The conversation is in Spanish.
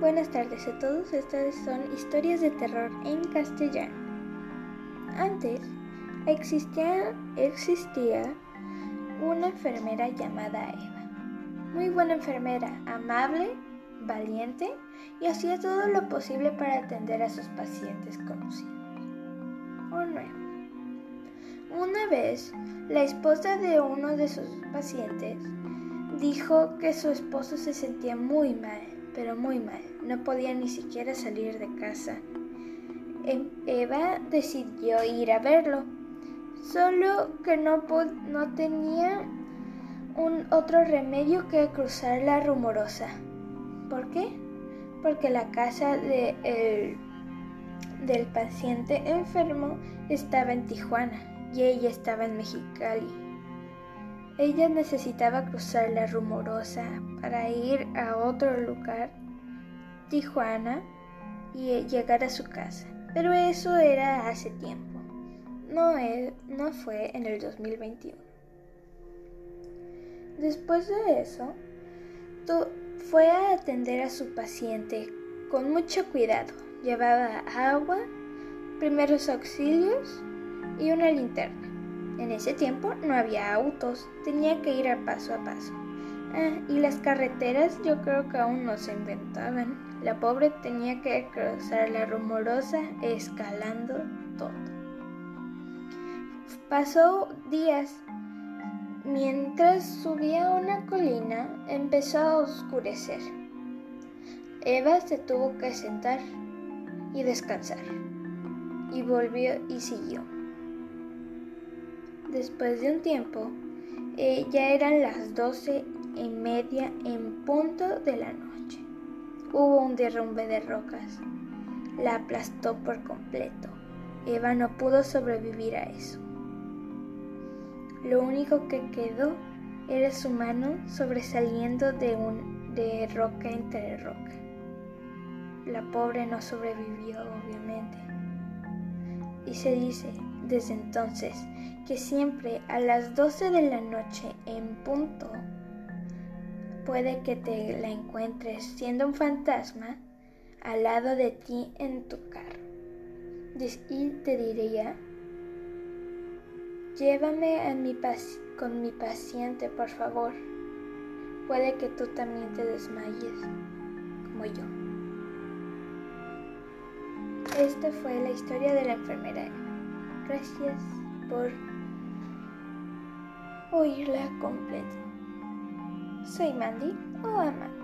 Buenas tardes a todos, estas son historias de terror en castellano. Antes existía, una enfermera llamada Eva. Muy buena enfermera, amable, valiente y hacía todo lo posible para atender a sus pacientes conocidos o nuevos. Una vez, la esposa de uno de sus pacientes dijo que su esposo se sentía muy mal pero muy mal. No podía ni siquiera salir de casa. Em, Eva decidió ir a verlo, solo que no, no tenía un otro remedio que cruzar la rumorosa. ¿Por qué? Porque la casa de del paciente enfermo estaba en Tijuana y ella estaba en Mexicali. Ella necesitaba cruzar la rumorosa para ir a otro lugar, Tijuana, y llegar a su casa. Pero eso era hace tiempo. No, no fue en el 2021. Después de eso, fue a atender a su paciente con mucho cuidado. Llevaba agua, primeros auxilios y una linterna. En ese tiempo no había autos, tenía que ir a paso a paso. Ah, y las carreteras yo creo que aún no se inventaban. La pobre tenía que cruzar la rumorosa escalando todo. Pasó días. Mientras subía una colina empezó a oscurecer. Eva se tuvo que sentar y descansar. Y volvió y siguió. Después de un tiempo, eh, ya eran las doce y media en punto de la noche. Hubo un derrumbe de rocas. La aplastó por completo. Eva no pudo sobrevivir a eso. Lo único que quedó era su mano sobresaliendo de, un, de roca entre roca. La pobre no sobrevivió, obviamente. Y se dice desde entonces que siempre a las 12 de la noche en punto puede que te la encuentres siendo un fantasma al lado de ti en tu carro. Y te diría, llévame con mi paciente, por favor. Puede que tú también te desmayes, como yo. Esta fue la historia de la enfermera Gracias por oírla completa. Soy Mandy o Amanda.